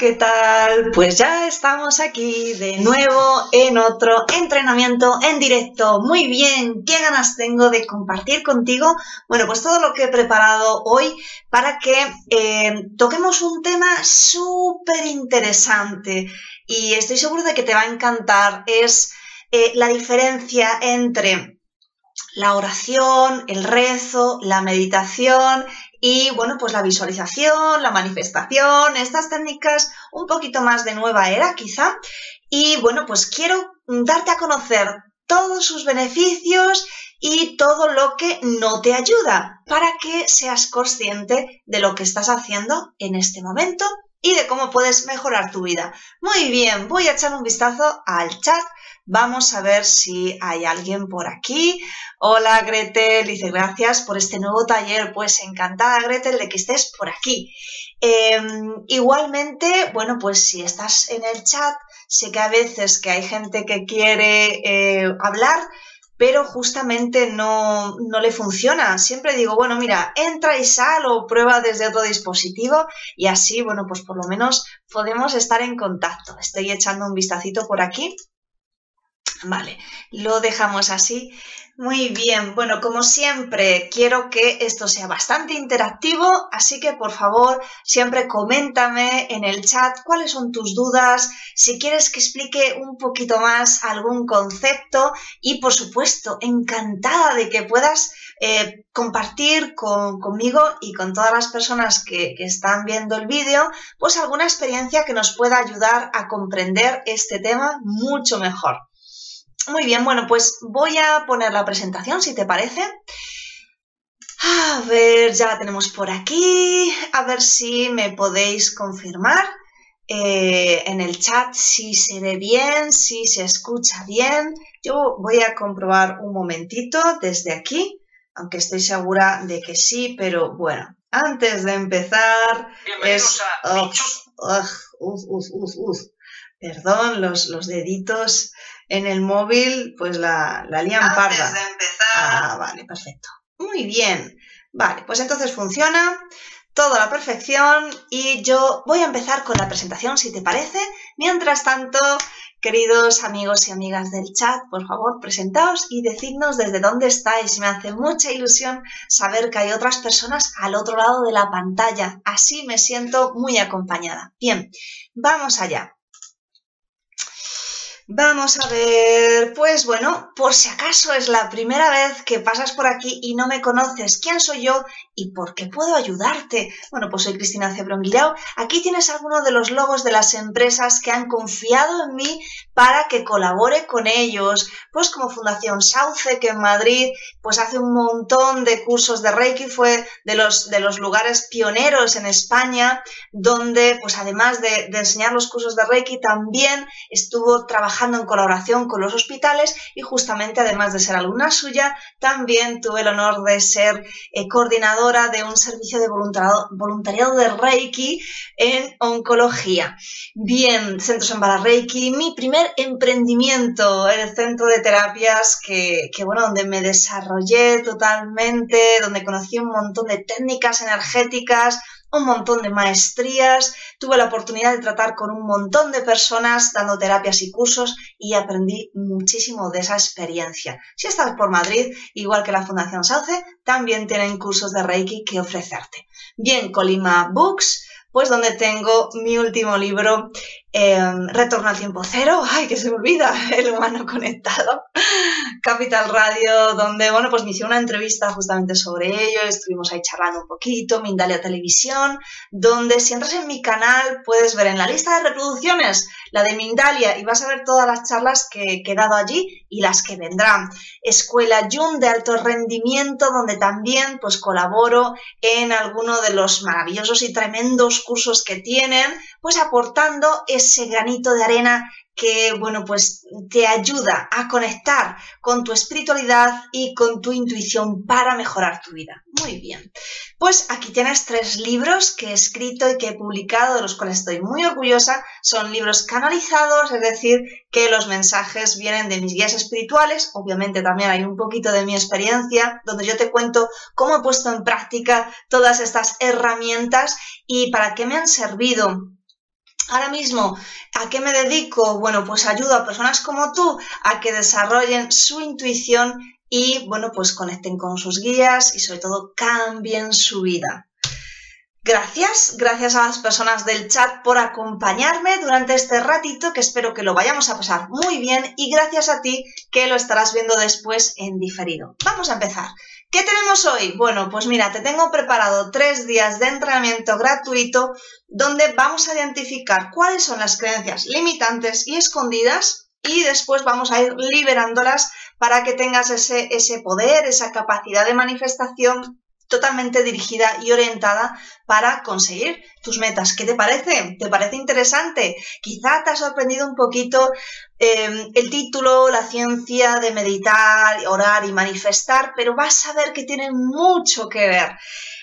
¿qué tal? Pues ya estamos aquí de nuevo en otro entrenamiento en directo. Muy bien, qué ganas tengo de compartir contigo, bueno, pues todo lo que he preparado hoy para que eh, toquemos un tema súper interesante y estoy seguro de que te va a encantar. Es eh, la diferencia entre la oración, el rezo, la meditación y bueno, pues la visualización, la manifestación, estas técnicas un poquito más de nueva era quizá. Y bueno, pues quiero darte a conocer todos sus beneficios y todo lo que no te ayuda para que seas consciente de lo que estás haciendo en este momento y de cómo puedes mejorar tu vida. Muy bien, voy a echar un vistazo al chat Vamos a ver si hay alguien por aquí. Hola Gretel, dice gracias por este nuevo taller. Pues encantada Gretel de que estés por aquí. Em, igualmente, bueno, pues si estás en el chat, sé que a veces que hay gente que quiere eh, hablar, pero justamente no, no, le funciona. Siempre digo, bueno, mira, entra y sal o prueba desde otro dispositivo y así, bueno, pues por lo menos podemos estar en contacto. Estoy echando un vistacito por aquí Vale, lo dejamos así. Muy bien, bueno, como siempre, quiero que esto sea bastante interactivo, así que por favor, siempre coméntame en el chat cuáles son tus dudas, si quieres que explique un poquito más algún concepto y por supuesto, encantada de que puedas eh, compartir conmigo y con todas las personas que, que están viendo el vídeo, pues alguna experiencia que nos pueda ayudar a comprender este tema mucho mejor. Muy bien, bueno, pues voy a poner la presentación, si te parece. A ver, ya la tenemos por aquí. A ver si me podéis confirmar eh, en el chat si se ve bien, si se escucha bien. Yo voy a comprobar un momentito desde aquí, aunque estoy segura de que sí, pero bueno, antes de empezar es... Perdón, los, los deditos en el móvil, pues la, la lían Antes parda. De empezar. Ah, vale, perfecto. Muy bien. Vale, pues entonces funciona todo a la perfección y yo voy a empezar con la presentación, si te parece. Mientras tanto, queridos amigos y amigas del chat, por favor, presentaos y decidnos desde dónde estáis. Me hace mucha ilusión saber que hay otras personas al otro lado de la pantalla. Así me siento muy acompañada. Bien, vamos allá. Vamos a ver, pues bueno, por si acaso es la primera vez que pasas por aquí y no me conoces, ¿quién soy yo y por qué puedo ayudarte? Bueno, pues soy Cristina Cebrón Guirao. Aquí tienes algunos de los logos de las empresas que han confiado en mí para que colabore con ellos, pues como Fundación Sauce, que en Madrid pues hace un montón de cursos de Reiki, fue de los, de los lugares pioneros en España, donde pues además de, enseñar los cursos de Reiki, también estuvo trabajando en colaboración con los hospitales y justamente además de ser alumna suya, también tuve el honor de ser eh, coordinadora de un servicio de voluntariado, de Reiki en oncología. Bien, Centros en Reiki, mi primer emprendimiento, el centro de terapias que, que, bueno, donde me desarrollé totalmente, donde conocí un montón de técnicas energéticas, un montón de maestrías, tuve la oportunidad de tratar con un montón de personas dando terapias y cursos y aprendí muchísimo de esa experiencia. Si estás por Madrid, igual que la Fundación Sauce, también tienen cursos de Reiki que ofrecerte. Bien, Colima Books, pues donde tengo mi último libro, Em, retorno al tiempo cero, ay, que se me olvida, el humano conectado, Capital Radio, donde, bueno, pues me hicieron una entrevista justamente sobre ello, estuvimos ahí charlando un poquito, Mindalia Televisión, donde si entras en mi canal puedes ver en la lista de reproducciones la de Mindalia y vas a ver todas las charlas que, he dado allí y las que vendrán. Escuela Jun de alto rendimiento, donde también pues colaboro en alguno de los maravillosos y tremendos cursos que tienen, pues aportando ese granito de arena que, bueno, pues te ayuda a conectar con tu espiritualidad y con tu intuición para mejorar tu vida. Muy bien. Pues aquí tienes tres libros que he escrito y que he publicado, de los cuales estoy muy orgullosa. Son libros canalizados, es decir, que los mensajes vienen de mis guías espirituales. Obviamente también hay un poquito de mi experiencia, donde yo te cuento cómo he puesto en práctica todas estas herramientas y para qué me han servido Ahora mismo, ¿a qué me dedico? Bueno, pues ayudo a personas como tú a que desarrollen su intuición y, bueno, pues conecten con sus guías y sobre todo cambien su vida. Gracias, gracias a las personas del chat por acompañarme durante este ratito que espero que lo vayamos a pasar muy bien y gracias a ti que lo estarás viendo después en diferido. Vamos a empezar. ¿Qué tenemos hoy? Bueno, pues mira, te tengo preparado tres días de entrenamiento gratuito donde vamos a identificar cuáles son las creencias limitantes y escondidas y después vamos a ir liberándolas para que tengas ese, ese poder, esa capacidad de manifestación totalmente dirigida y orientada para conseguir tus metas. ¿Qué te parece? ¿Te parece interesante? Quizá te ha sorprendido un poquito em, el título, la ciencia de meditar, orar y manifestar, pero vas a ver que tiene mucho que ver.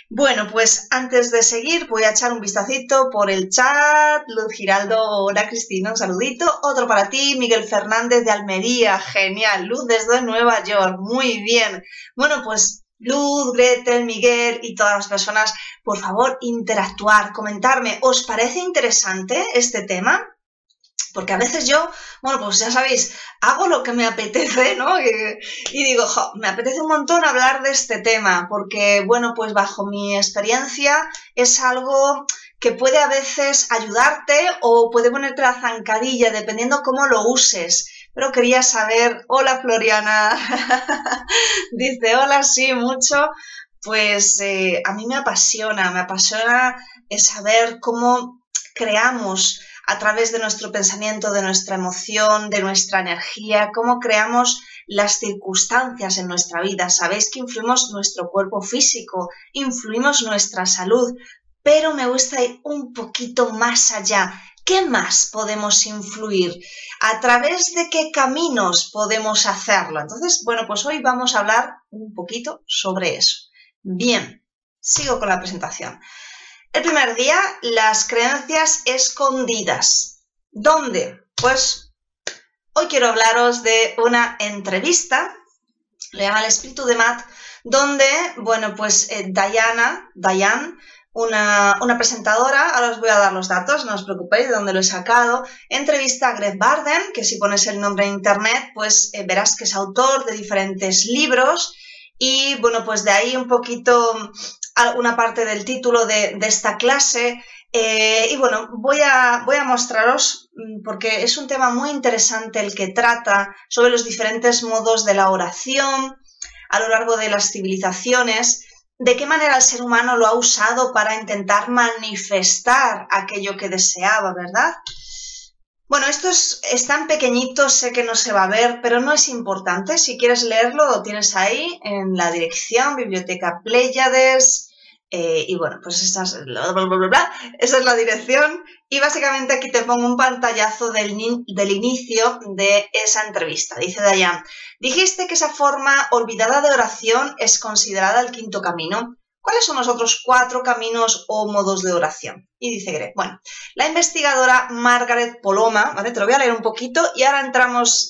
Bueno, pues antes de seguir voy a echar un vistacito por el chat. Luz Giraldo, hola Cristina, un saludito. Otro para ti, Miguel Fernández de Almería, genial. Luz desde Nueva York, muy bien. Bueno, pues Luz, Gretel, Miguel y todas las personas, por favor, interactuar, comentarme, ¿os parece interesante este tema? Porque a veces yo, bueno, pues ya sabéis, hago lo que me apetece, ¿no? Y, digo, me apetece un montón hablar de este tema, porque, bueno, pues bajo mi experiencia es algo que puede a veces ayudarte o puede ponerte la zancadilla, dependiendo cómo lo uses pero quería saber, hola Floriana, dice, hola, sí, mucho, pues eh, a mí me apasiona, me apasiona saber cómo creamos a través de nuestro pensamiento, de nuestra emoción, de nuestra energía, cómo creamos las circunstancias en nuestra vida. Sabéis que influimos nuestro cuerpo físico, influimos nuestra salud, pero me gusta ir un poquito más allá ¿Qué más podemos influir? ¿A través de qué caminos podemos hacerlo? Entonces, bueno, pues hoy vamos a hablar un poquito sobre eso. Bien, sigo con la presentación. El primer día, las creencias escondidas. ¿Dónde? Pues hoy quiero hablaros de una entrevista, le llama el espíritu de Matt, donde, bueno, pues eh, Diana, Diane, una, presentadora, ahora os voy a dar los datos, no os preocupéis de dónde lo he sacado, entrevista a Greg Barden, que si pones el nombre en internet, pues eh, verás que es autor de diferentes libros. Y bueno, pues de ahí un poquito alguna parte del título de, esta clase. Eh, y bueno, voy a, voy a mostraros, mm, porque es un tema muy interesante el que trata sobre los diferentes modos de la oración a lo largo de las civilizaciones de qué manera el ser humano lo ha usado para intentar manifestar aquello que deseaba, ¿verdad? Bueno, esto es, tan pequeñito, sé que no se va a ver, pero no es importante. Si quieres leerlo, lo tienes ahí en la dirección, Biblioteca Pleiades, eh, y bueno, pues esa es, esa es la dirección. Y básicamente aquí te pongo un pantallazo del, del inicio de esa entrevista. Dice Dayan, dijiste que esa forma olvidada de oración es considerada el quinto camino. ¿Cuáles son los otros cuatro caminos o modos de oración? Y dice Greg, bueno, la investigadora Margaret Poloma, ¿vale? Te lo voy a leer un poquito y ahora entramos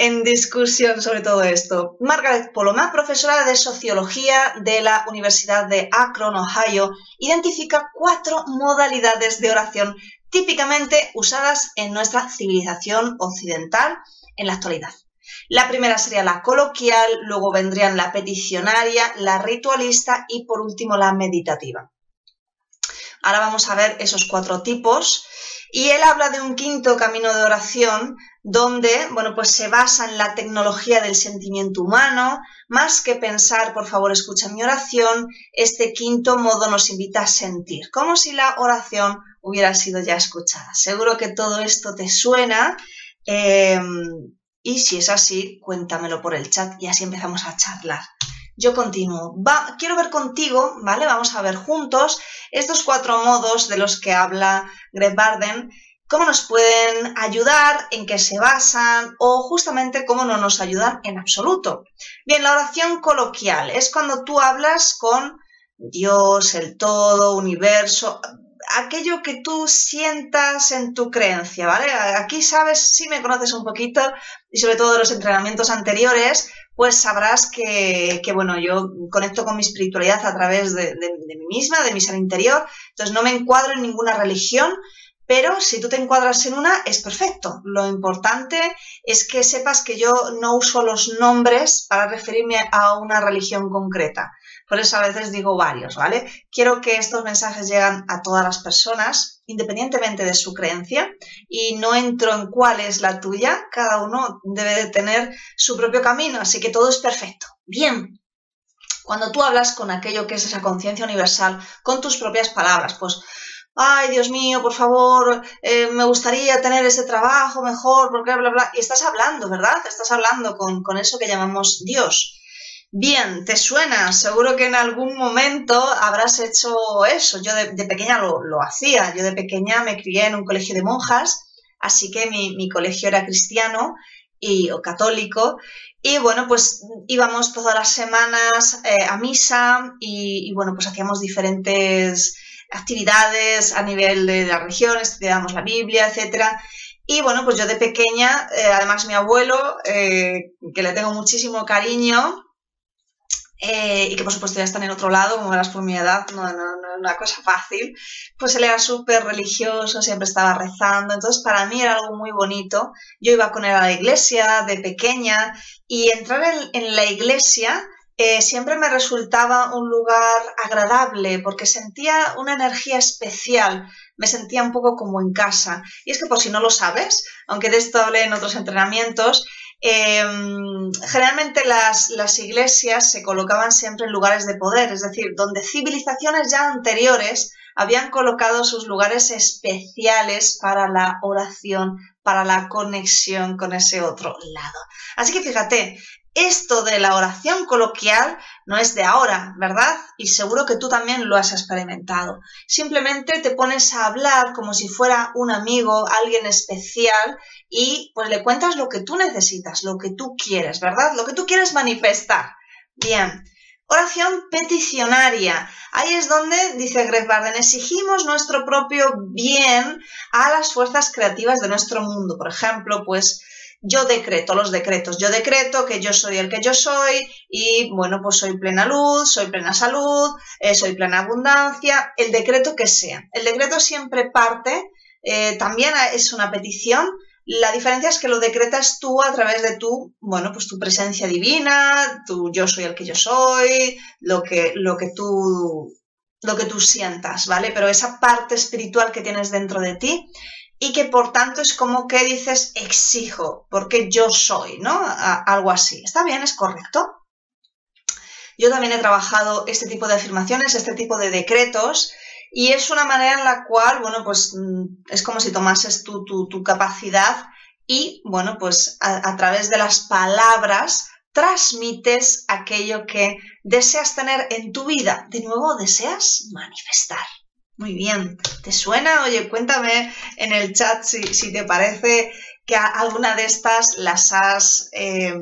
en discusión sobre todo esto. Margaret Poloma, profesora de sociología de la Universidad de Akron, Ohio, identifica cuatro modalidades de oración típicamente usadas en nuestra civilización occidental en la actualidad. La primera sería la coloquial, luego vendrían la peticionaria, la ritualista y por último la meditativa. Ahora vamos a ver esos cuatro tipos y él habla de un quinto camino de oración donde, bueno, pues se basa en la tecnología del sentimiento humano, más que pensar, por favor, escucha mi oración, este quinto modo nos invita a sentir, como si la oración hubiera sido ya escuchada. Seguro que todo esto te suena. Em, y si es así, cuéntamelo por el chat y así empezamos a charlar. Yo continúo. quiero ver contigo, ¿vale? Vamos a ver juntos estos cuatro modos de los que habla Greg Barden, cómo nos pueden ayudar, en qué se basan o justamente cómo no nos ayudan en absoluto. Bien, la oración coloquial es cuando tú hablas con Dios, el todo, universo, aquello que tú sientas en tu creencia, ¿vale? Aquí sabes, si me conoces un poquito y sobre todo de los entrenamientos anteriores, pues sabrás que, bueno, yo conecto con mi espiritualidad a través de, mí misma, de mi ser interior, entonces no me encuadro en ninguna religión, pero si tú te encuadras en una, es perfecto. Lo importante es que sepas que yo no uso los nombres para referirme a una religión concreta. Por eso a veces digo varios, ¿vale? Quiero que estos mensajes lleguen a todas las personas, independientemente de su creencia, y no entro en cuál es la tuya. Cada uno debe de tener su propio camino, así que todo es perfecto. Bien, cuando tú hablas con aquello que es esa conciencia universal, con tus propias palabras, pues, ay, Dios mío, por favor, eh, me gustaría tener ese trabajo mejor, porque bla, bla, y estás hablando, ¿verdad? Estás hablando con, con eso que llamamos Dios. Bien, ¿te suena? Seguro que en algún momento habrás hecho eso. Yo de, pequeña lo, hacía. Yo de pequeña me crié en un colegio de monjas, así que mi, colegio era cristiano y, o católico. Y bueno, pues íbamos todas las semanas eh, a misa y, bueno, pues hacíamos diferentes actividades a nivel de la religión, estudiábamos la Biblia, etcétera. Y bueno, pues yo de pequeña, eh, además mi abuelo, eh, que le tengo muchísimo cariño, eh, y que por supuesto ya están en otro lado, como verás por mi edad, no, no, no es una cosa fácil, pues él era súper religioso, siempre estaba rezando, entonces para mí era algo muy bonito. Yo iba con él a la iglesia de pequeña y entrar en, la iglesia eh, siempre me resultaba un lugar agradable porque sentía una energía especial, me sentía un poco como en casa. Y es que por si no lo sabes, aunque de esto hablé en otros entrenamientos, Em, generalmente las, las, iglesias se colocaban siempre en lugares de poder, es decir, donde civilizaciones ya anteriores habían colocado sus lugares especiales para la oración, para la conexión con ese otro lado. Así que fíjate, esto de la oración coloquial no es de ahora, ¿verdad? Y seguro que tú también lo has experimentado. Simplemente te pones a hablar como si fuera un amigo, alguien especial, y pues le cuentas lo que tú necesitas, lo que tú quieres, ¿verdad? Lo que tú quieres manifestar. Bien. Oración peticionaria. Ahí es donde, dice Greg Barden, exigimos nuestro propio bien a las fuerzas creativas de nuestro mundo. Por ejemplo, pues yo decreto los decretos, yo decreto que yo soy el que yo soy y bueno, pues soy plena luz, soy plena salud, eh, soy plena abundancia, el decreto que sea. El decreto siempre parte, eh, también es una petición, la diferencia es que lo decretas tú a través de tu, bueno, pues tu presencia divina, tu yo soy el que yo soy, lo que, lo que tú lo que tú sientas, ¿vale? Pero esa parte espiritual que tienes dentro de ti y que por tanto es como que dices exijo, porque yo soy, ¿no? algo así. ¿Está bien? ¿Es correcto? Yo también he trabajado este tipo de afirmaciones, este tipo de decretos, y es una manera en la cual, bueno, pues mm, es como si tomases tu, tu, capacidad y, bueno, pues a, a través de las palabras transmites aquello que deseas tener en tu vida. De nuevo, deseas manifestar. Muy bien. ¿Te suena? Oye, cuéntame en el chat si, te parece que alguna de estas las has, eh,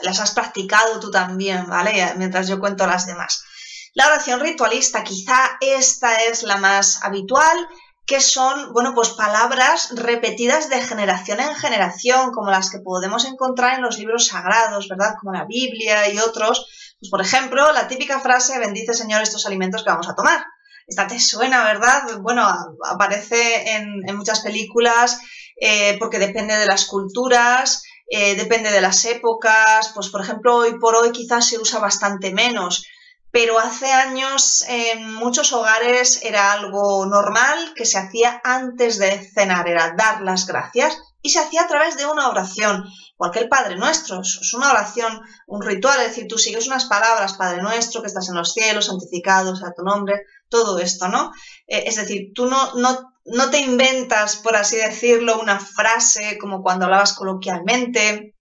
las has practicado tú también, ¿vale? Mientras yo cuento las demás. La oración ritualista, quizá esta es la más habitual, que son, bueno, pues palabras repetidas de generación en generación, como las que podemos encontrar en los libros sagrados, ¿verdad? Como la Biblia y otros. Pues, por ejemplo, la típica frase, bendice Señor estos alimentos que vamos a tomar. Esta te suena, ¿verdad? Bueno, aparece en, muchas películas eh, porque depende de las culturas, eh, depende de las épocas, pues por ejemplo hoy por hoy quizás se usa bastante menos, pero hace años en muchos hogares era algo normal que se hacía antes de cenar, era dar las gracias y se hacía a través de una oración, el Padre Nuestro, es una oración, un ritual, es decir, tú sigues unas palabras, Padre Nuestro, que estás en los cielos, santificado sea tu nombre, todo esto, ¿no? Eh, es decir, tú no, no, no te inventas, por así decirlo, una frase como cuando hablabas coloquialmente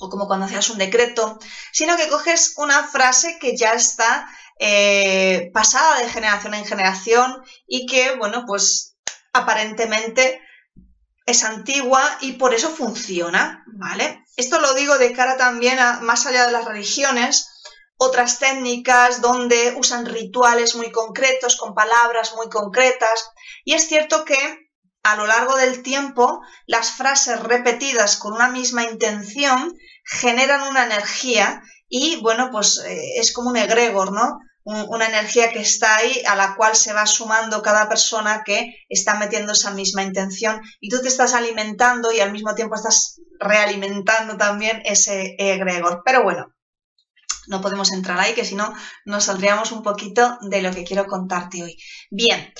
o como cuando hacías un decreto, sino que coges una frase que ya está eh, pasada de generación en generación y que, bueno, pues aparentemente es antigua y por eso funciona, ¿vale? Esto lo digo de cara también a más allá de las religiones, otras técnicas donde usan rituales muy concretos, con palabras muy concretas. Y es cierto que a lo largo del tiempo las frases repetidas con una misma intención generan una energía y bueno, pues eh, es como un egregor, ¿no? Una energía que está ahí a la cual se va sumando cada persona que está metiendo esa misma intención y tú te estás alimentando y al mismo tiempo estás realimentando también ese egregor. Pero bueno, no podemos entrar ahí, que si no nos saldríamos un poquito de lo que quiero contarte hoy. Bien,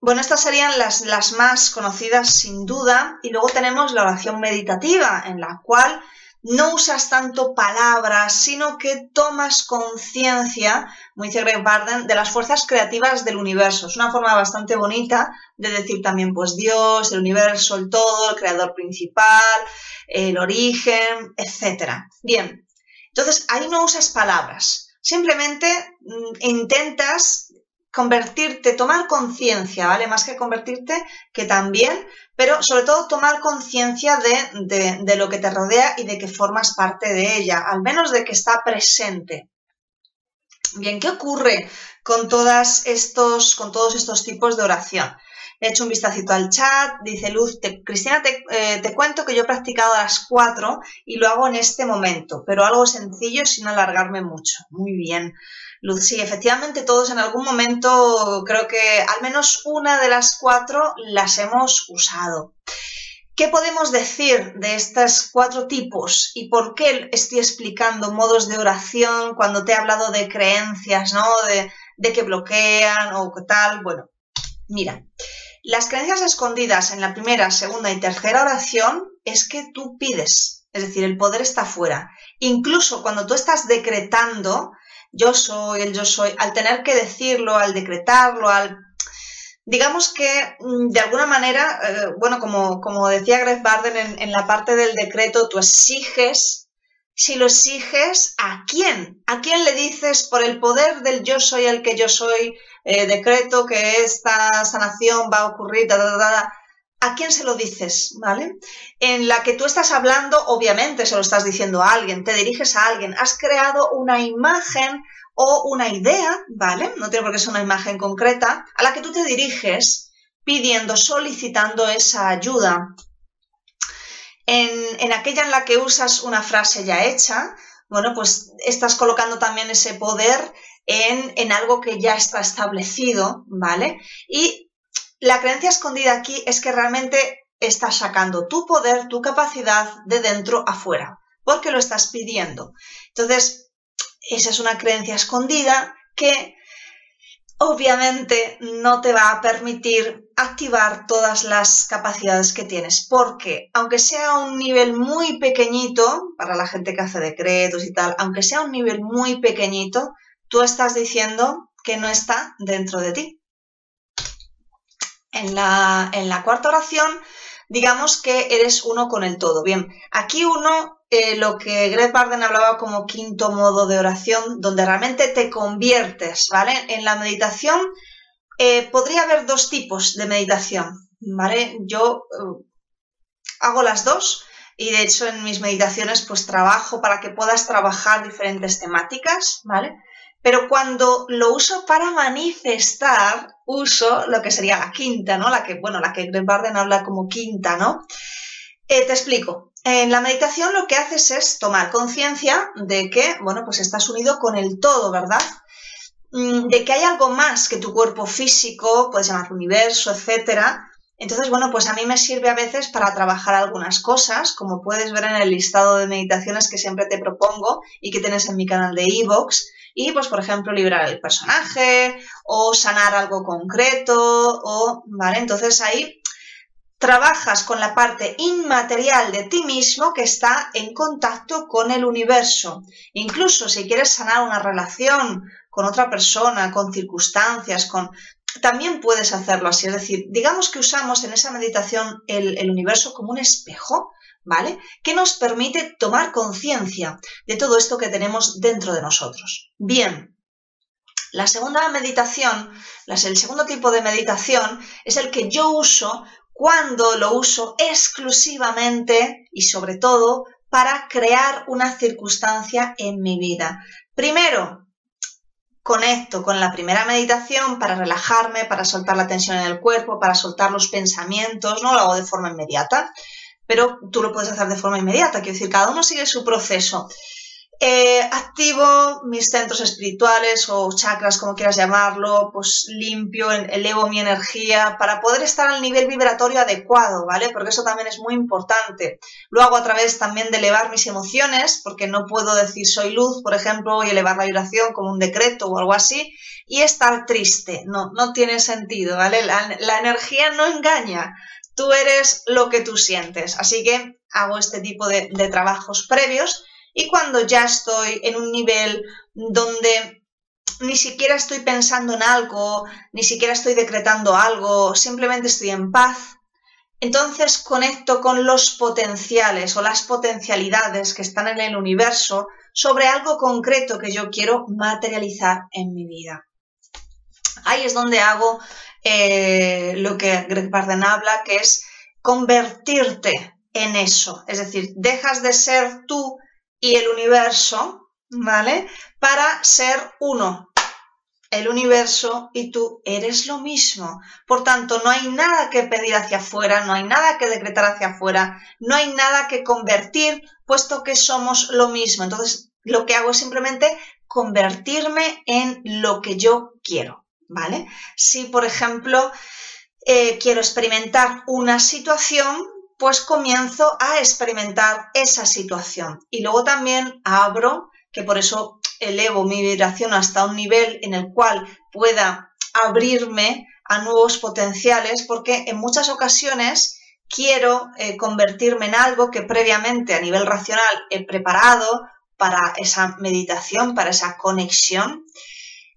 bueno, estas serían las, las más conocidas sin duda. Y luego tenemos la oración meditativa, en la cual no usas tanto palabras, sino que tomas conciencia, como dice Greg Barden, de las fuerzas creativas del universo. Es una forma bastante bonita de decir también, pues Dios, el universo, el todo, el creador principal, el origen, etc. Bien, entonces, ahí no usas palabras, simplemente mm, intentas convertirte, tomar conciencia, ¿vale? Más que convertirte, que también, pero sobre todo tomar conciencia de, de, lo que te rodea y de que formas parte de ella, al menos de que está presente. Bien, ¿qué ocurre con, todas estos, con todos estos tipos de oración? He hecho un vistacito al chat, dice Luz, Cristina, eh, te, cuento que yo he practicado a las 4 y lo hago en este momento, pero algo sencillo sin alargarme mucho. Muy bien. Luz, sí, efectivamente todos en algún momento, creo que al menos una de las cuatro las hemos usado. ¿Qué podemos decir de estos cuatro tipos y por qué estoy explicando modos de oración cuando te he hablado de creencias, ¿no? De, de que bloquean o tal. Bueno, mira, las creencias escondidas en la primera, segunda y tercera oración es que tú pides, es decir, el poder está fuera. Incluso cuando tú estás decretando, yo soy, el yo soy, al tener que decirlo, al decretarlo, al... Digamos que mm, de alguna manera, eh, bueno, como, como decía Greg Barden en, en la parte del decreto, tú exiges si lo exiges, ¿a quién? ¿A quién le dices por el poder del yo soy el que yo soy, eh, decreto que esta sanación va a ocurrir, ¿a quién se lo dices? ¿Vale? En la que tú estás hablando, obviamente se lo estás diciendo a alguien, te diriges a alguien, has creado una imagen o una idea, ¿vale? No tiene por qué ser una imagen concreta, a la que tú te diriges pidiendo, solicitando esa ayuda, en, aquella en la que usas una frase ya hecha, bueno, pues estás colocando también ese poder en, en, algo que ya está establecido, ¿vale? Y la creencia escondida aquí es que realmente estás sacando tu poder, tu capacidad de dentro afuera, porque lo estás pidiendo. Entonces, esa es una creencia escondida que obviamente no te va a permitir activar todas las capacidades que tienes, porque aunque sea un nivel muy pequeñito, para la gente que hace decretos y tal, aunque sea un nivel muy pequeñito, tú estás diciendo que no está dentro de ti. En la, en la cuarta oración, digamos que eres uno con el todo. Bien, aquí uno eh, lo que Greg Barden hablaba como quinto modo de oración, donde realmente te conviertes, ¿vale? En la meditación eh, podría haber dos tipos de meditación, ¿vale? Yo eh, hago las dos y de hecho en mis meditaciones pues trabajo para que puedas trabajar diferentes temáticas, ¿vale? Pero cuando lo uso para manifestar, uso lo que sería la quinta, ¿no? La que, bueno, la que Greg Barden habla como quinta, ¿no? te explico. En la meditación lo que haces es tomar conciencia de que, bueno, pues estás unido con el todo, ¿verdad? Mm, de que hay algo más que tu cuerpo físico, puedes llamar universo, etcétera. Entonces, bueno, pues a mí me sirve a veces para trabajar algunas cosas, como puedes ver en el listado de meditaciones que siempre te propongo y que tienes en mi canal de Evox. Y, pues, por ejemplo, liberar el personaje o sanar algo concreto o, ¿vale? Entonces ahí trabajas con la parte inmaterial de ti mismo que está en contacto con el universo. Incluso si quieres sanar una relación con otra persona, con circunstancias, con... También puedes hacerlo así, es decir, digamos que usamos en esa meditación el, el universo como un espejo, ¿vale? Que nos permite tomar conciencia de todo esto que tenemos dentro de nosotros. Bien, la segunda meditación, el segundo tipo de meditación es el que yo uso cuando lo uso exclusivamente y sobre todo para crear una circunstancia en mi vida. Primero, conecto con la primera meditación para relajarme, para soltar la tensión en el cuerpo, para soltar los pensamientos, no lo hago de forma inmediata, pero tú lo puedes hacer de forma inmediata, quiero decir, cada uno sigue su proceso. Eh, activo mis centros espirituales o chakras, como quieras llamarlo, pues limpio, elevo mi energía para poder estar al nivel vibratorio adecuado, ¿vale? Porque eso también es muy importante. Lo hago a través también de elevar mis emociones, porque no puedo decir soy luz, por ejemplo, y elevar la vibración como un decreto o algo así, y estar triste. No, no tiene sentido, ¿vale? La, energía no engaña. Tú eres lo que tú sientes. Así que hago este tipo de trabajos previos y cuando ya estoy en un nivel donde ni siquiera estoy pensando en algo, ni siquiera estoy decretando algo, simplemente estoy en paz, entonces conecto con los potenciales o las potencialidades que están en el universo sobre algo concreto que yo quiero materializar en mi vida. Ahí es donde hago eh, lo que Greg Barden habla, que es convertirte en eso. Es decir, dejas de ser tú y el universo, ¿vale? Para ser uno. El universo y tú eres lo mismo. Por tanto, no hay nada que pedir hacia afuera, no hay nada que decretar hacia afuera, no hay nada que convertir, puesto que somos lo mismo. Entonces, lo que hago es simplemente convertirme en lo que yo quiero, ¿vale? Si, por ejemplo, eh, quiero experimentar una situación, pues comienzo a experimentar esa situación. Y luego también abro, que por eso elevo mi vibración hasta un nivel en el cual pueda abrirme a nuevos potenciales, porque en muchas ocasiones quiero eh, convertirme en algo que previamente a nivel racional he preparado para esa meditación, para esa conexión.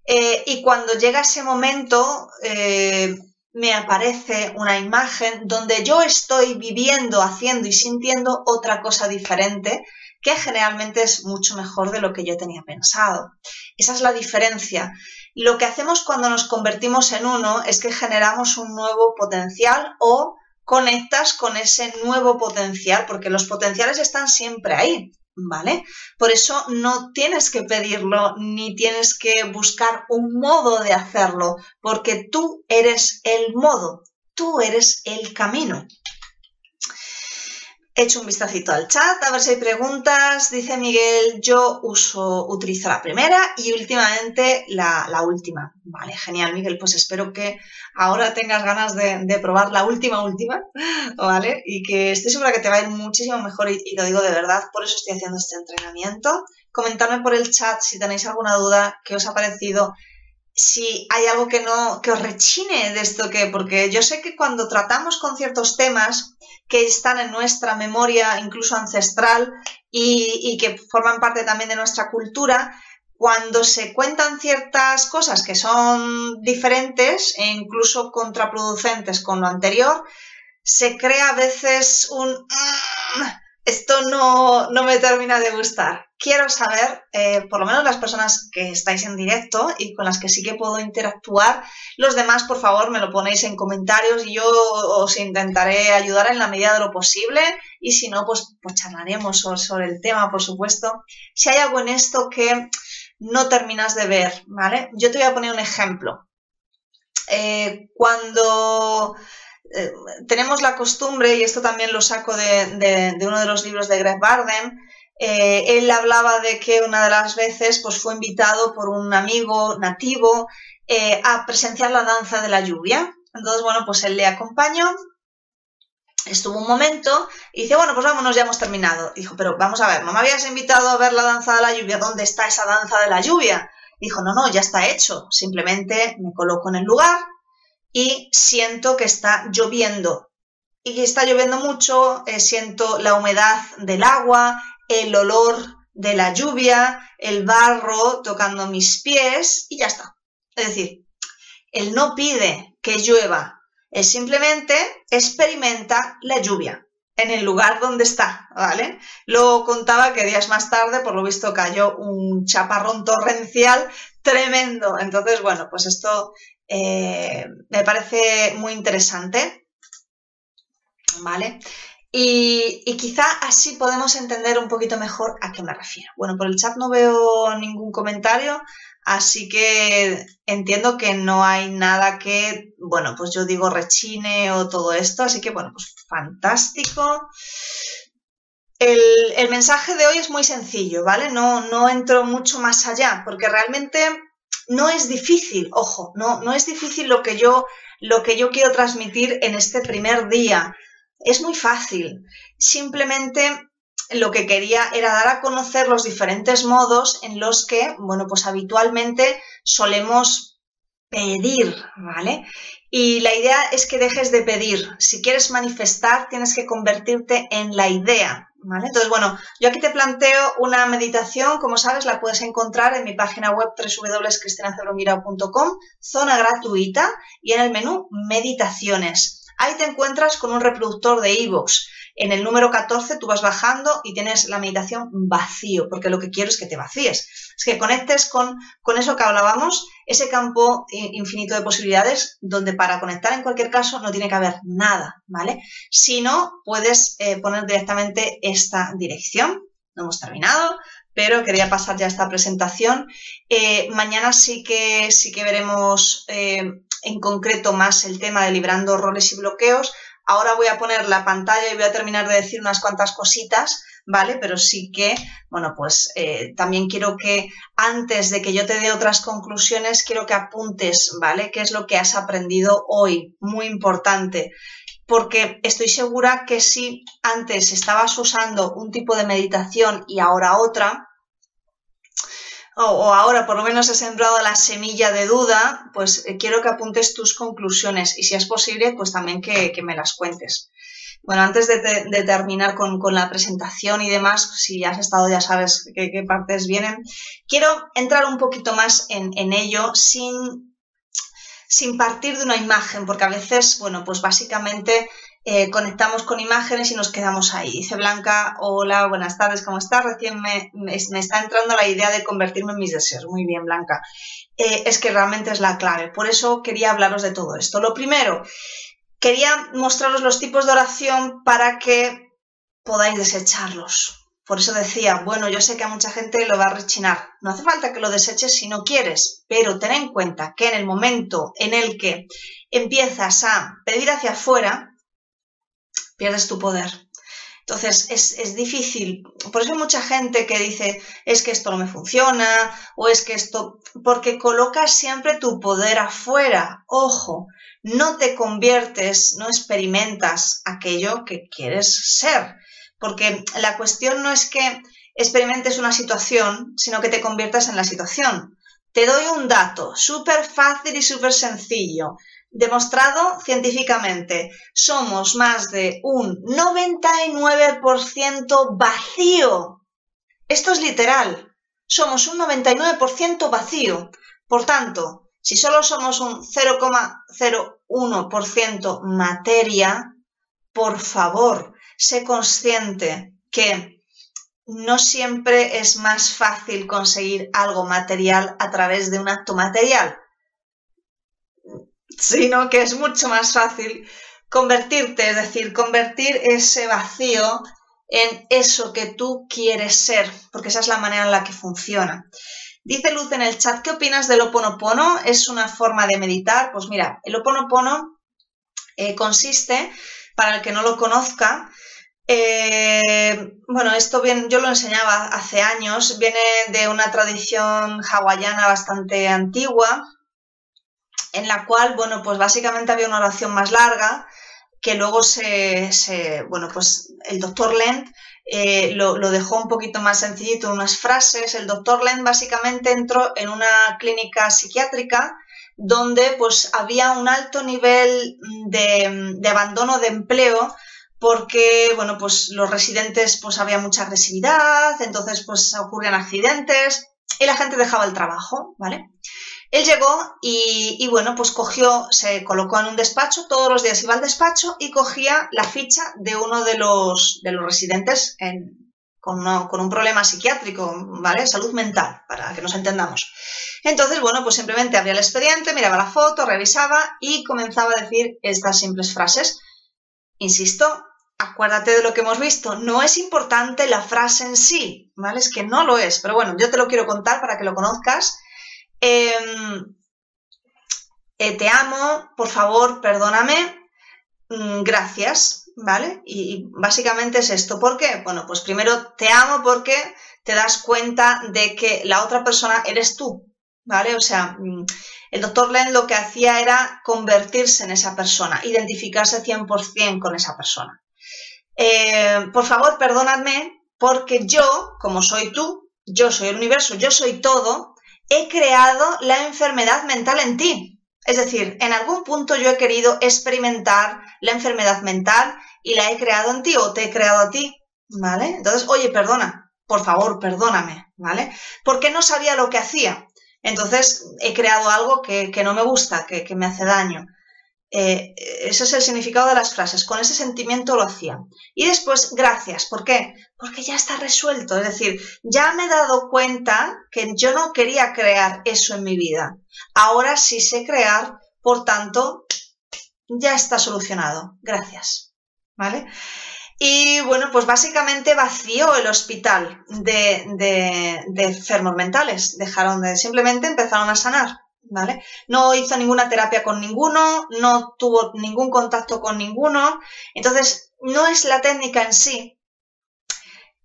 Eh, y cuando llega ese momento, eh, me aparece una imagen donde yo estoy viviendo, haciendo y sintiendo otra cosa diferente que generalmente es mucho mejor de lo que yo tenía pensado. Esa es la diferencia. Lo que hacemos cuando nos convertimos en uno es que generamos un nuevo potencial o conectas con ese nuevo potencial, porque los potenciales están siempre ahí. ¿Vale? Por eso no tienes que pedirlo ni tienes que buscar un modo de hacerlo, porque tú eres el modo, tú eres el camino. He hecho un vistacito al chat a ver si hay preguntas. Dice Miguel, yo uso, utilizo la primera y últimamente la, última. Vale, genial, Miguel. Pues espero que ahora tengas ganas de, probar la última, última, ¿vale? Y que estoy segura que te va a ir muchísimo mejor y, y, lo digo de verdad, por eso estoy haciendo este entrenamiento. Comentadme por el chat si tenéis alguna duda, qué os ha parecido, si hay algo que no, que os rechine de esto que, porque yo sé que cuando tratamos con ciertos temas, que están en nuestra memoria incluso ancestral y, que forman parte también de nuestra cultura, cuando se cuentan ciertas cosas que son diferentes e incluso contraproducentes con lo anterior, se crea a veces un... Esto no, no me termina de gustar quiero saber, eh, por lo menos las personas que estáis en directo y con las que sí que puedo interactuar, los demás, por favor, me lo ponéis en comentarios y yo os intentaré ayudar en la medida de lo posible y si no, pues, pues charlaremos sobre, el tema, por supuesto. Si hay algo en esto que no terminas de ver, ¿vale? Yo te voy a poner un ejemplo. Eh, cuando eh, tenemos la costumbre, y esto también lo saco de, uno de los libros de Greg Barden, eh, él hablaba de que una de las veces pues, fue invitado por un amigo nativo eh, a presenciar la danza de la lluvia. Entonces, bueno, pues él le acompañó, estuvo un momento y dice, bueno, pues vámonos, ya hemos terminado. Dijo, pero vamos a ver, ¿no me habías invitado a ver la danza de la lluvia? ¿Dónde está esa danza de la lluvia? Dijo, no, no, ya está hecho. Simplemente me coloco en el lugar y siento que está lloviendo. Y que está lloviendo mucho, eh, siento la humedad del agua, el olor de la lluvia, el barro tocando mis pies y ya está. Es decir, él no pide que llueva, él simplemente experimenta la lluvia en el lugar donde está, ¿vale? Luego contaba que días más tarde, por lo visto, cayó un chaparrón torrencial tremendo. Entonces, bueno, pues esto eh, me parece muy interesante, ¿vale? Y, quizá así podemos entender un poquito mejor a qué me refiero. Bueno, por el chat no veo ningún comentario, así que entiendo que no hay nada que, bueno, pues yo digo rechine o todo esto, así que bueno, pues fantástico. el, mensaje de hoy es muy sencillo, ¿vale? No, no entro mucho más allá, porque realmente no es difícil, ojo, no, no es difícil lo que, yo, lo que yo quiero transmitir en este primer día. Es muy fácil. Simplemente lo que quería era dar a conocer los diferentes modos en los que, bueno, pues habitualmente solemos pedir, ¿vale? Y la idea es que dejes de pedir. Si quieres manifestar, tienes que convertirte en la idea, ¿vale? Entonces, bueno, yo aquí te planteo una meditación, como sabes, la puedes encontrar en mi página web www.cristinacebronguirao.com, zona gratuita, y en el menú Meditaciones. Ahí te encuentras con un reproductor de iVoox. En el número 14 tú vas bajando y tienes la meditación vacío, porque lo que quiero es que te vacíes. Es que conectes con, con eso que hablábamos, ese campo infinito de posibilidades, donde para conectar en cualquier caso no tiene que haber nada, ¿vale? Si no, puedes eh, poner directamente esta dirección. No hemos terminado, pero quería pasar ya esta presentación. Eh, mañana sí que, sí que veremos eh, en concreto más el tema de librando roles y bloqueos, Ahora voy a poner la pantalla y voy a terminar de decir unas cuantas cositas, ¿vale? Pero sí que, bueno, pues eh, también quiero que antes de que yo te dé otras conclusiones, quiero que apuntes, ¿vale? ¿Qué es lo que has aprendido hoy? Muy importante porque estoy segura que si antes estabas usando un tipo de meditación y ahora otra, o, ahora por lo menos he sembrado la semilla de duda, pues eh, quiero que apuntes tus conclusiones y si es posible, pues también que, me las cuentes. Bueno, antes de, terminar con, la presentación y demás, si has estado ya sabes qué, partes vienen, quiero entrar un poquito más en, en ello sin, sin partir de una imagen, porque a veces, bueno, pues básicamente eh, conectamos con imágenes y nos quedamos ahí. Dice Blanca, hola, buenas tardes, ¿cómo estás? Recién me, está entrando la idea de convertirme en mis deseos. Muy bien, Blanca. Eh, es que realmente es la clave. Por eso quería hablaros de todo esto. Lo primero, quería mostraros los tipos de oración para que podáis desecharlos. Por eso decía, bueno, yo sé que a mucha gente lo va a rechinar. No hace falta que lo deseches si no quieres, pero ten en cuenta que en el momento en el que empiezas a pedir hacia afuera, pierdes tu poder. Entonces es, difícil. Por eso hay mucha gente que dice, es que esto no me funciona, o es que esto, porque colocas siempre tu poder afuera. Ojo, no te conviertes, no experimentas aquello que quieres ser. Porque la cuestión no es que experimentes una situación, sino que te conviertas en la situación. Te doy un dato súper fácil y súper sencillo demostrado científicamente, somos más de un 99% vacío. Esto es literal. Somos un 99% vacío. Por tanto, si solo somos un 0,01% materia, por favor, sé consciente que no siempre es más fácil conseguir algo material a través de un acto material sino que es mucho más fácil convertirte, es decir, convertir ese vacío en eso que tú quieres ser, porque esa es la manera en la que funciona. Dice Luz en el chat, ¿qué opinas del Oponopono? ¿Es una forma de meditar? Pues mira, el Oponopono eh, consiste, para el que no lo conozca, eh, bueno, esto bien, yo lo enseñaba hace años, viene de una tradición hawaiana bastante antigua, en la cual, bueno, pues básicamente había una oración más larga que luego se, bueno, pues el doctor Lent eh, lo, dejó un poquito más sencillito, unas frases. El doctor Lent básicamente entró en una clínica psiquiátrica donde pues había un alto nivel de, de abandono de empleo porque, bueno, pues los residentes pues había mucha agresividad, entonces pues ocurrían accidentes y la gente dejaba el trabajo, ¿vale? Él llegó y, bueno, pues cogió, se colocó en un despacho, todos los días iba al despacho y cogía la ficha de uno de los, de los residentes con, un problema psiquiátrico, ¿vale? Salud mental, para que nos entendamos. Entonces, bueno, pues simplemente abría el expediente, miraba la foto, revisaba y comenzaba a decir estas simples frases. Insisto, acuérdate de lo que hemos visto, no es importante la frase en sí, ¿vale? Es que no lo es, pero bueno, yo te lo quiero contar para que lo conozcas Em, eh, te amo, por favor, perdóname, mm, gracias, ¿vale? Y, básicamente es esto. ¿Por qué? Bueno, pues primero te amo porque te das cuenta de que la otra persona eres tú, ¿vale? O sea, mm, el doctor Len lo que hacía era convertirse en esa persona, identificarse 100% con esa persona. Eh, por favor, perdóname porque yo, como soy tú, yo soy el universo, yo soy todo, he creado la enfermedad mental en ti. Es decir, en algún punto yo he querido experimentar la enfermedad mental y la he creado en ti o te he creado a ti, ¿vale? Entonces, oye, perdona, por favor, perdóname, ¿vale? Porque no sabía lo que hacía. Entonces, he creado algo que, no me gusta, que, que me hace daño. Eh, ese es el significado de las frases. Con ese sentimiento lo hacía. Y después, gracias. ¿Por qué? Porque ya está resuelto. Es decir, ya me he dado cuenta que yo no quería crear eso en mi vida. Ahora sí sé crear, por tanto, ya está solucionado. Gracias. ¿Vale? Y bueno, pues básicamente vació el hospital de, de, de enfermos mentales. Dejaron de, simplemente empezaron a sanar. ¿Vale? No hizo ninguna terapia con ninguno, no tuvo ningún contacto con ninguno. Entonces, no es la técnica en sí,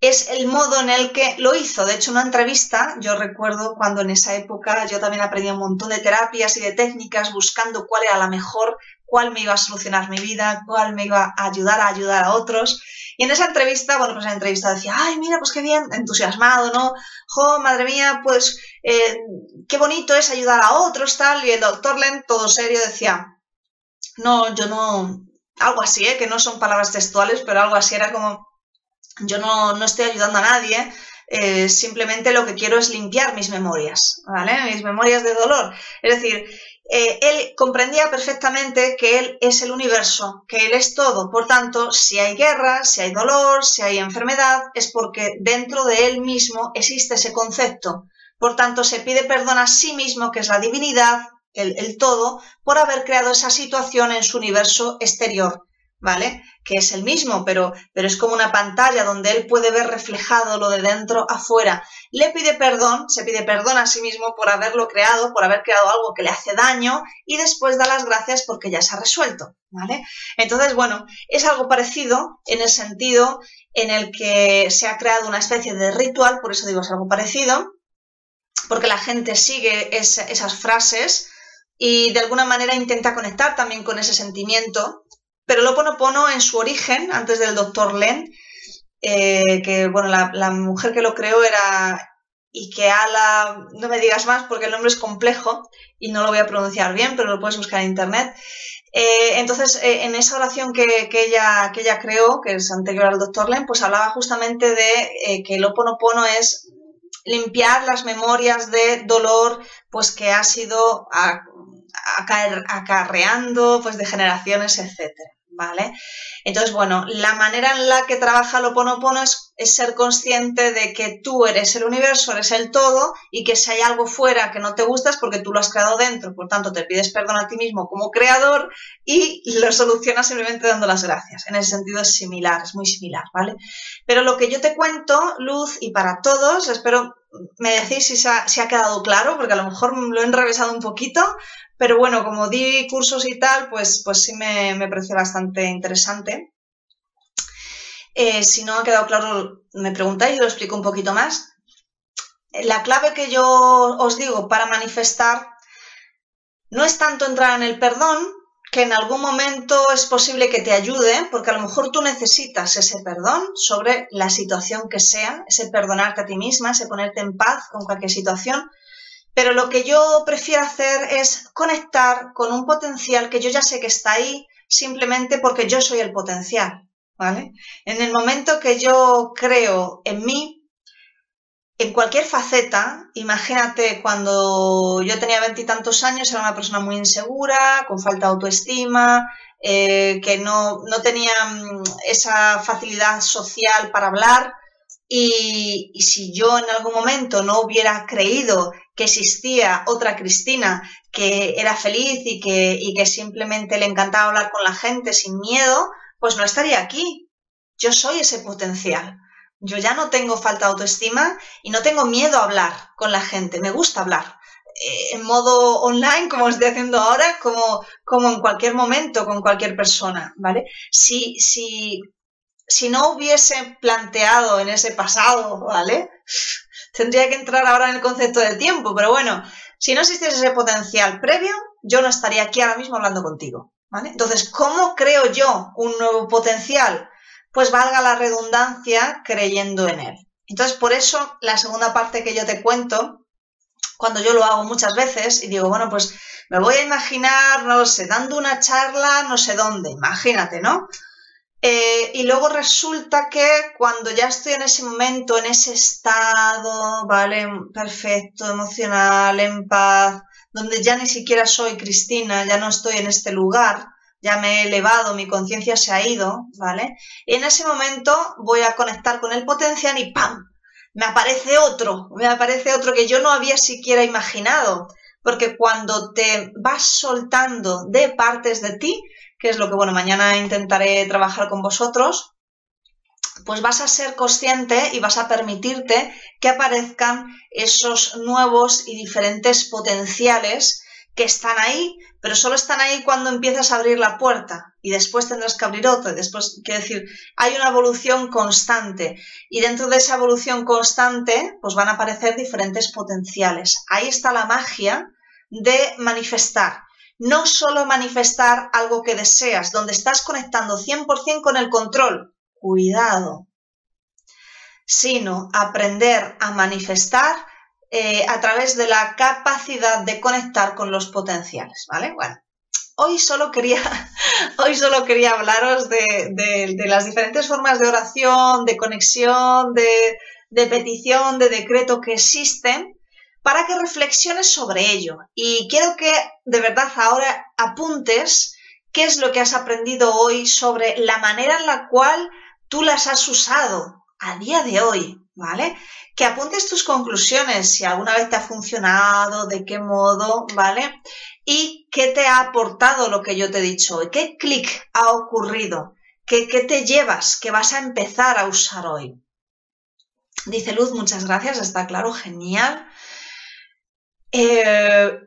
es el modo en el que lo hizo. De hecho, una entrevista, yo recuerdo cuando en esa época yo también aprendí un montón de terapias y de técnicas buscando cuál era la mejor, cuál me iba a solucionar mi vida, cuál me iba a ayudar a ayudar a otros. Y en esa entrevista, bueno, pues en la entrevista decía, ay, mira, pues qué bien, entusiasmado, ¿no? Jo, madre mía, pues eh, qué bonito es ayudar a otros, tal. Y el doctor Len, todo serio, decía, no, yo no, algo así, ¿eh? que no son palabras textuales, pero algo así era como, yo no, no estoy ayudando a nadie, eh, simplemente lo que quiero es limpiar mis memorias, ¿vale? Mis memorias de dolor. Es decir, eh, él comprendía perfectamente que él es el universo, que él es todo. Por tanto, si hay guerra, si hay dolor, si hay enfermedad, es porque dentro de él mismo existe ese concepto. Por tanto, se pide perdón a sí mismo, que es la divinidad, el, el todo, por haber creado esa situación en su universo exterior. ¿vale? Que es el mismo, pero, pero es como una pantalla donde él puede ver reflejado lo de dentro afuera. Le pide perdón, se pide perdón a sí mismo por haberlo creado, por haber creado algo que le hace daño y después da las gracias porque ya se ha resuelto, ¿vale? Entonces, bueno, es algo parecido en el sentido en el que se ha creado una especie de ritual, por eso digo es algo parecido, porque la gente sigue esas frases y de alguna manera intenta conectar también con ese sentimiento pero el Oponopono en su origen, antes del doctor Len, eh, que bueno, la, mujer que lo creó era Ikeala, no me digas más porque el nombre es complejo y no lo voy a pronunciar bien, pero lo puedes buscar en internet. Eh, entonces, eh, en esa oración que, ella, que ella creó, que es anterior al doctor Len, pues hablaba justamente de que el Oponopono es limpiar las memorias de dolor pues que ha sido acarreando pues de generaciones, etcétera. ¿Vale? Entonces, bueno, la manera en la que trabaja el Oponopono es, es, ser consciente de que tú eres el universo, eres el todo, y que si hay algo fuera que no te gusta es porque tú lo has creado dentro, por tanto te pides perdón a ti mismo como creador y lo solucionas simplemente dando las gracias. En ese sentido es similar, es muy similar, ¿vale? Pero lo que yo te cuento, Luz, y para todos, espero me decís si ha, si ha quedado claro, porque a lo mejor lo he enrevesado un poquito, pero bueno, como di cursos y tal, pues, pues sí me, me parece bastante interesante. Eh, si no ha quedado claro, me preguntáis y lo explico un poquito más. La clave que yo os digo para manifestar no es tanto entrar en el perdón, que en algún momento es posible que te ayude, porque a lo mejor tú necesitas ese perdón sobre la situación que sea, ese perdonarte a ti misma, ese ponerte en paz con cualquier situación, pero lo que yo prefiero hacer es conectar con un potencial que yo ya sé que está ahí simplemente porque yo soy el potencial, ¿vale? En el momento que yo creo en mí, en cualquier faceta, imagínate cuando yo tenía veintitantos años, era una persona muy insegura, con falta de autoestima, eh, que no, no tenía mm, esa facilidad social para hablar, y, si yo en algún momento no hubiera creído que existía otra Cristina que era feliz y que, y que simplemente le encantaba hablar con la gente sin miedo, pues no estaría aquí. Yo soy ese potencial. Yo ya no tengo falta de autoestima y no tengo miedo a hablar con la gente. Me gusta hablar. eh, en modo online, como estoy haciendo ahora, como, como en cualquier momento, con cualquier persona, ¿vale? Si, si, si no hubiese planteado en ese pasado, ¿vale? Tendría que entrar ahora en el concepto de tiempo, pero bueno, si no existiese ese potencial previo, yo no estaría aquí ahora mismo hablando contigo, Entonces, ¿cómo creo yo un nuevo potencial? Pues valga la redundancia creyendo en él. Entonces, por eso, la segunda parte que yo te cuento, cuando yo lo hago muchas veces y digo, bueno, pues me voy a imaginar, no sé, dando una charla no sé dónde, imagínate, ¿no? Eh, y luego resulta que cuando ya estoy en ese momento, en ese estado, ¿vale? Perfecto, emocional, en paz, donde ya ni siquiera soy Cristina, ya no estoy en este lugar, ya me he elevado, mi conciencia se ha ido, ¿vale? Y en ese momento voy a conectar con el potencial y ¡pam! Me aparece otro, me aparece otro que yo no había siquiera imaginado, porque cuando te vas soltando de partes de ti, que es lo que, bueno, mañana intentaré trabajar con vosotros, pues vas a ser consciente y vas a permitirte que aparezcan esos nuevos y diferentes potenciales que están ahí, pero solo están ahí cuando empiezas a abrir la puerta y después tendrás que abrir otra. después, quiero decir, hay una evolución constante y dentro de esa evolución constante, pues van a aparecer diferentes potenciales. Ahí está la magia de manifestar. No solo manifestar algo que deseas, donde estás conectando 100% con el control. Cuidado. Sino aprender a manifestar eh, a través de la capacidad de conectar con los potenciales, ¿vale? Bueno, hoy solo quería, hoy solo quería hablaros de, las diferentes formas de oración, de conexión, de, de petición, de decreto que existen para que reflexiones sobre ello. Y quiero que de verdad ahora apuntes qué es lo que has aprendido hoy sobre la manera en la cual tú las has usado a día de hoy, ¿vale? Que apuntes tus conclusiones, si alguna vez te ha funcionado, de qué modo, ¿vale? Y qué te ha aportado lo que yo te he dicho hoy, qué clic ha ocurrido, ¿Qué, qué te llevas, que vas a empezar a usar hoy. Dice Luz, muchas gracias, está claro, genial. Eh,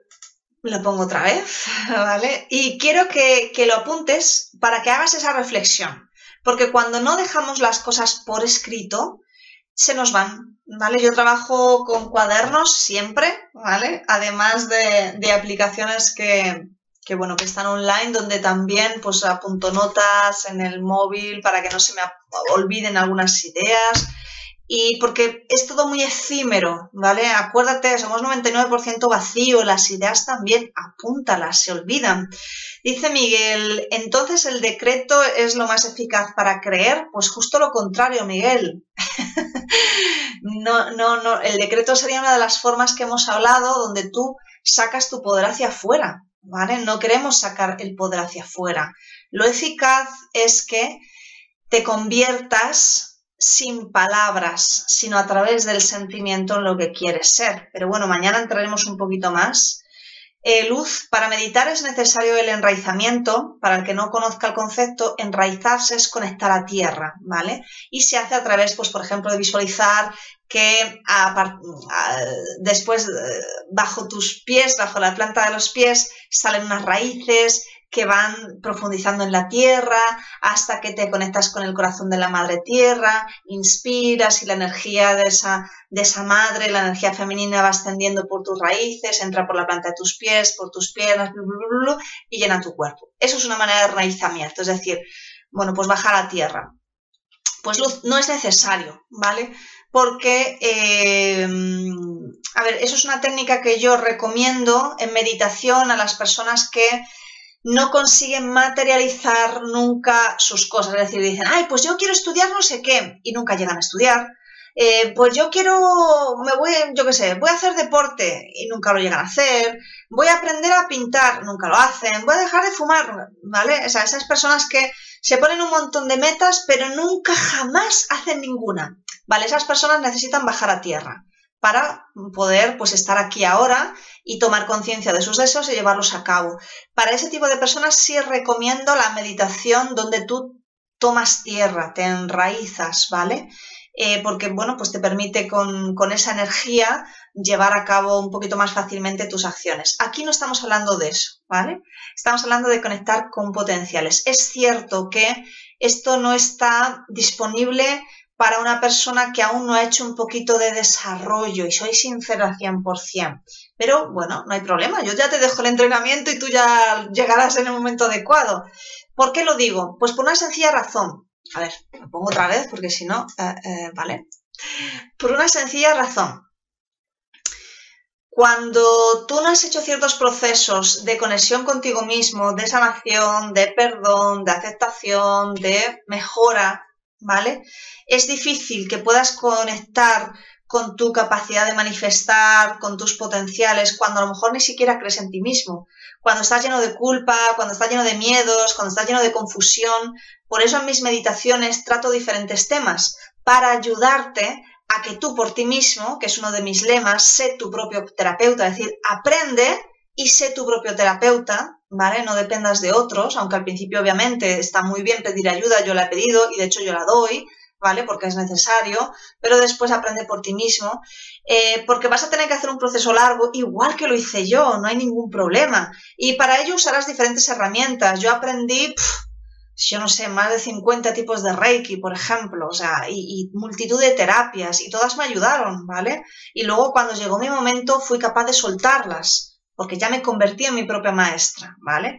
lo pongo otra vez, ¿vale? Y quiero que, que lo apuntes para que hagas esa reflexión. Porque cuando no dejamos las cosas por escrito, se nos van, ¿vale? Yo trabajo con cuadernos siempre, ¿vale? Además de, aplicaciones que, que, bueno, que están online, donde también pues apunto notas en el móvil para que no se me olviden algunas ideas y porque es todo muy efímero, ¿vale? Acuérdate, somos 99% vacío, las ideas también, apúntalas, se olvidan. Dice Miguel, entonces el decreto es lo más eficaz para creer, pues justo lo contrario, Miguel. no, no, no, el decreto sería una de las formas que hemos hablado donde tú sacas tu poder hacia afuera, ¿vale? No queremos sacar el poder hacia afuera. Lo eficaz es que te conviertas sin palabras, sino a través del sentimiento en lo que quieres ser. Pero bueno, mañana entraremos un poquito más. Eh, luz, para meditar es necesario el enraizamiento. Para el que no conozca el concepto, enraizarse es conectar a tierra, ¿vale? Y se hace a través, pues, por ejemplo, de visualizar que después, eh, bajo tus pies, bajo la planta de los pies, salen unas raíces, que van profundizando en la tierra hasta que te conectas con el corazón de la madre tierra, inspiras y la energía de esa, de esa madre, la energía femenina va ascendiendo por tus raíces, entra por la planta de tus pies, por tus piernas, y llena tu cuerpo. Eso es una manera de raizamiento, es decir, bueno, pues bajar a tierra. Pues luz no es necesario, ¿vale? Porque, eh, a ver, eso es una técnica que yo recomiendo en meditación a las personas que no consiguen materializar nunca sus cosas. Es decir, dicen, ay, pues yo quiero estudiar no sé qué, y nunca llegan a estudiar. Eh, pues yo quiero, me voy, yo qué sé, voy a hacer deporte y nunca lo llegan a hacer. Voy a aprender a pintar, nunca lo hacen. Voy a dejar de fumar, ¿vale? O sea, esas personas que se ponen un montón de metas, pero nunca jamás hacen ninguna. ¿Vale? Esas personas necesitan bajar a tierra para poder pues estar aquí ahora y tomar conciencia de sus deseos y llevarlos a cabo. Para ese tipo de personas sí recomiendo la meditación donde tú tomas tierra, te enraizas, ¿vale? eh, porque, bueno, pues te permite con, con esa energía llevar a cabo un poquito más fácilmente tus acciones. Aquí no estamos hablando de eso, ¿vale? Estamos hablando de conectar con potenciales. Es cierto que esto no está disponible para una persona que aún no ha hecho un poquito de desarrollo y soy sincera 100%. Pero bueno, no hay problema, yo ya te dejo el entrenamiento y tú ya llegarás en el momento adecuado. ¿Por qué lo digo? Pues por una sencilla razón. A ver, lo pongo otra vez porque si no, eh, eh, vale. Por una sencilla razón. Cuando tú no has hecho ciertos procesos de conexión contigo mismo, de sanación, de perdón, de aceptación, de mejora, ¿vale? Es difícil que puedas conectar con tu capacidad de manifestar, con tus potenciales, cuando a lo mejor ni siquiera crees en ti mismo, cuando estás lleno de culpa, cuando estás lleno de miedos, cuando estás lleno de confusión. Por eso en mis meditaciones trato diferentes temas, para ayudarte a que tú por ti mismo, que es uno de mis lemas, sé tu propio terapeuta, es decir, aprende y sé tu propio terapeuta, ¿vale? No dependas de otros, aunque al principio obviamente está muy bien pedir ayuda, yo la he pedido y de hecho yo la doy, ¿vale? Porque es necesario, pero después aprende por ti mismo, eh, porque vas a tener que hacer un proceso largo, igual que lo hice yo, no hay ningún problema. Y para ello usarás diferentes herramientas. Yo aprendí, yo no sé, más de 50 tipos de Reiki, por ejemplo, o sea, y, multitud de terapias, y todas me ayudaron, ¿vale? Y luego cuando llegó mi momento fui capaz de soltarlas, porque ya me convertí en mi propia maestra, ¿vale?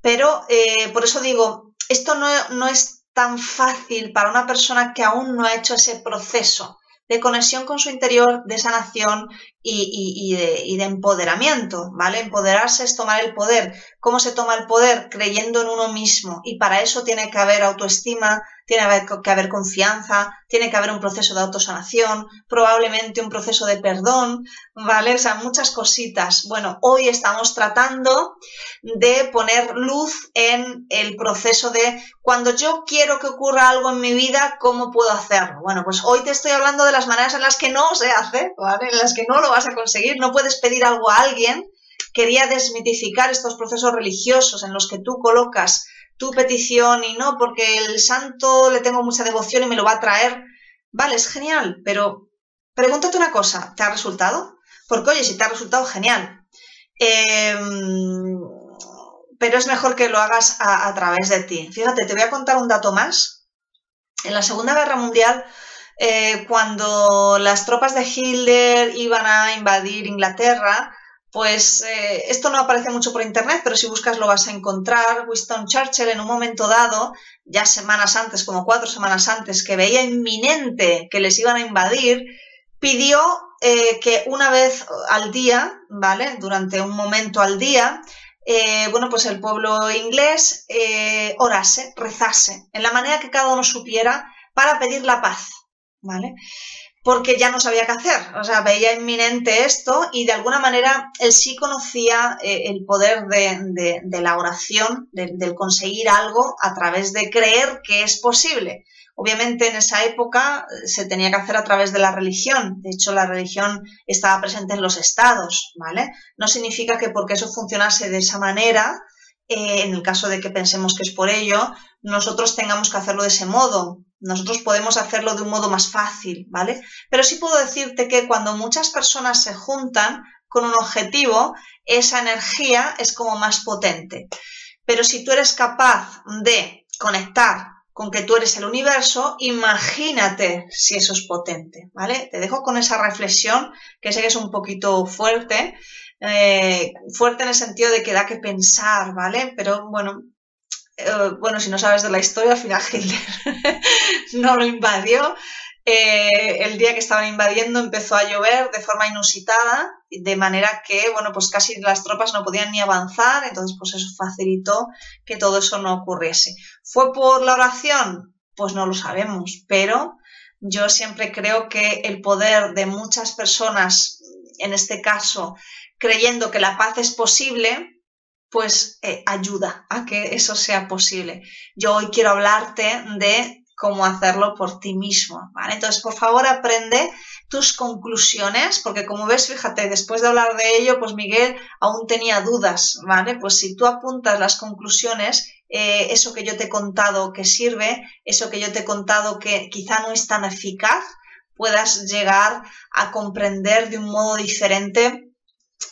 Pero eh, por eso digo, esto no, no es tan fácil para una persona que aún no ha hecho ese proceso de conexión con su interior, de sanación y, de, de, empoderamiento, ¿vale? Empoderarse es tomar el poder. ¿Cómo se toma el poder? Creyendo en uno mismo. Y para eso tiene que haber autoestima, tiene que haber confianza, tiene que haber un proceso de autosanación, probablemente un proceso de perdón, ¿vale? O sea, muchas cositas. Bueno, hoy estamos tratando de poner luz en el proceso de cuando yo quiero que ocurra algo en mi vida, ¿cómo puedo hacerlo? Bueno, pues hoy te estoy hablando de las maneras en las que no se hace, ¿vale? En las que no lo vas a conseguir, no puedes pedir algo a alguien. Quería desmitificar estos procesos religiosos en los que tú colocas tu petición y no, porque el santo le tengo mucha devoción y me lo va a traer. Vale, es genial, pero pregúntate una cosa, ¿te ha resultado? Porque oye, si te ha resultado, genial. Em, pero es mejor que lo hagas a, través de ti. Fíjate, te voy a contar un dato más. En la Segunda Guerra Mundial, eh, cuando las tropas de Hitler iban a invadir Inglaterra, pues eh, esto no aparece mucho por internet, pero si buscas lo vas a encontrar. Winston Churchill en un momento dado, ya semanas antes, como cuatro semanas antes, que veía inminente que les iban a invadir, pidió eh, que una vez al día, ¿vale? Durante un momento al día, eh, bueno, pues el pueblo inglés orase, rezase, en la manera que cada uno supiera para pedir la paz, ¿vale? Porque ya no sabía qué hacer. O sea, veía inminente esto y de alguna manera él sí conocía eh, el poder de, la oración, del conseguir algo a través de creer que es posible. Obviamente en esa época eh, se tenía que hacer a través de la religión. De hecho, la religión estaba presente en los estados, ¿vale? No significa que porque eso funcionase de esa manera, eh, en el caso de que pensemos que es por ello, nosotros tengamos que hacerlo de ese modo. Nosotros podemos hacerlo de un modo más fácil, ¿vale? Pero sí puedo decirte que cuando muchas personas se juntan con un objetivo, esa energía es como más potente. Pero si tú eres capaz de conectar con que tú eres el universo, imagínate si eso es potente, ¿vale? Te dejo con esa reflexión, que sé que es un poquito fuerte, eh, fuerte en el sentido de que da que pensar, ¿vale? Pero bueno, eh, bueno, si no sabes de la historia, al final Hitler no lo invadió. Eh, el día que estaban invadiendo empezó a llover de forma inusitada, de manera que, bueno, pues casi las tropas no podían ni avanzar, entonces pues eso facilitó que todo eso no ocurriese. ¿Fue por la oración? Pues no lo sabemos, pero yo siempre creo que el poder de muchas personas, en este caso, creyendo que la paz es posible, pues eh, ayuda a que eso sea posible. Yo hoy quiero hablarte de cómo hacerlo por ti mismo, ¿vale? Entonces, por favor, aprende tus conclusiones, porque como ves, fíjate, después de hablar de ello, pues Miguel aún tenía dudas, ¿vale? Pues si tú apuntas las conclusiones, eh, eso que yo te he contado que sirve, eso que yo te he contado que quizá no es tan eficaz, puedas llegar a comprender de un modo diferente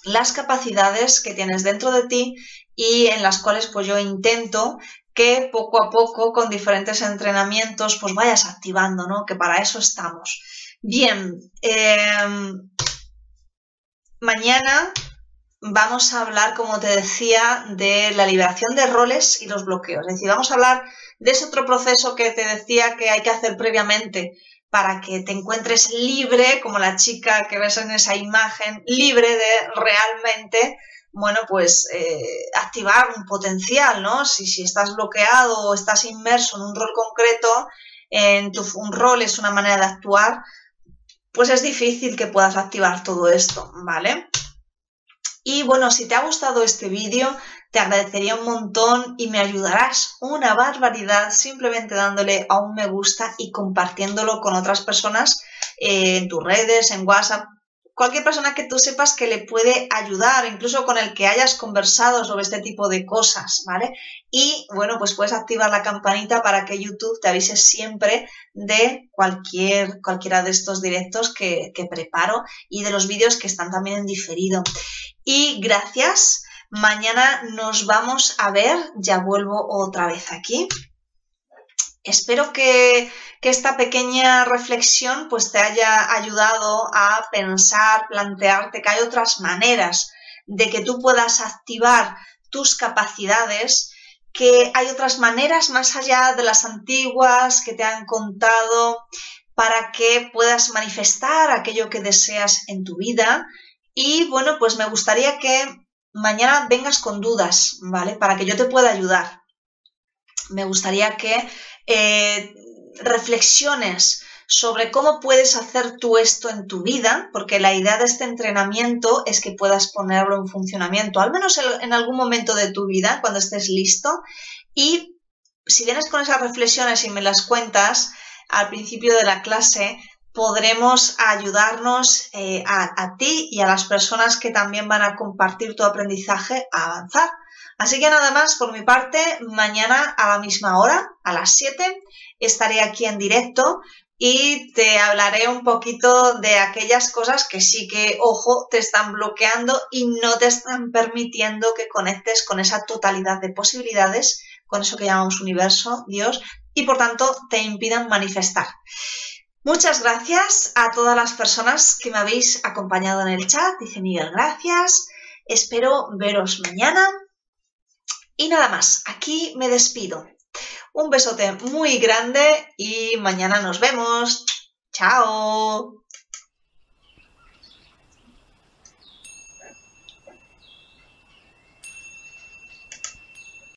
las capacidades que tienes dentro de ti y en las cuales pues yo intento que poco a poco con diferentes entrenamientos pues vayas activando, ¿no? Que para eso estamos. Bien, em, mañana vamos a hablar, como te decía, de la liberación de roles y los bloqueos. Es decir, vamos a hablar de ese otro proceso que te decía que hay que hacer previamente para que te encuentres libre, como la chica que ves en esa imagen, libre de realmente, bueno, pues eh, activar un potencial, ¿no? Si, si estás bloqueado o estás inmerso en un rol concreto, en tu, un rol es una manera de actuar, pues es difícil que puedas activar todo esto, ¿vale? Y bueno, si te ha gustado este vídeo, te agradecería un montón y me ayudarás una barbaridad simplemente dándole a un me gusta y compartiéndolo con otras personas eh, en tus redes, en WhatsApp, cualquier persona que tú sepas que le puede ayudar, incluso con el que hayas conversado sobre este tipo de cosas, ¿vale? Y bueno, pues puedes activar la campanita para que YouTube te avise siempre de cualquier, cualquiera de estos directos que, que preparo y de los vídeos que están también en diferido. Y gracias. Mañana nos vamos a ver. Ya vuelvo otra vez aquí. Espero que, esta pequeña reflexión pues te haya ayudado a pensar, plantearte que hay otras maneras de que tú puedas activar tus capacidades, que hay otras maneras más allá de las antiguas que te han contado para que puedas manifestar aquello que deseas en tu vida. Y bueno, pues me gustaría que mañana vengas con dudas, ¿vale? Para que yo te pueda ayudar. Me gustaría que eh, reflexiones sobre cómo puedes hacer tú esto en tu vida, porque la idea de este entrenamiento es que puedas ponerlo en funcionamiento, al menos en algún momento de tu vida, cuando estés listo. Y si vienes con esas reflexiones y me las cuentas al principio de la clase, podremos ayudarnos eh, a, a ti y a las personas que también van a compartir tu aprendizaje a avanzar. Así que nada más por mi parte, mañana a la misma hora, a las 7, estaré aquí en directo y te hablaré un poquito de aquellas cosas que sí que, ojo, te están bloqueando y no te están permitiendo que conectes con esa totalidad de posibilidades, con eso que llamamos universo, Dios, y por tanto te impidan manifestar. Muchas gracias a todas las personas que me habéis acompañado en el chat. Dice Miguel, gracias. Espero veros mañana y nada más, aquí me despido. Un besote muy grande y mañana nos vemos. Chao.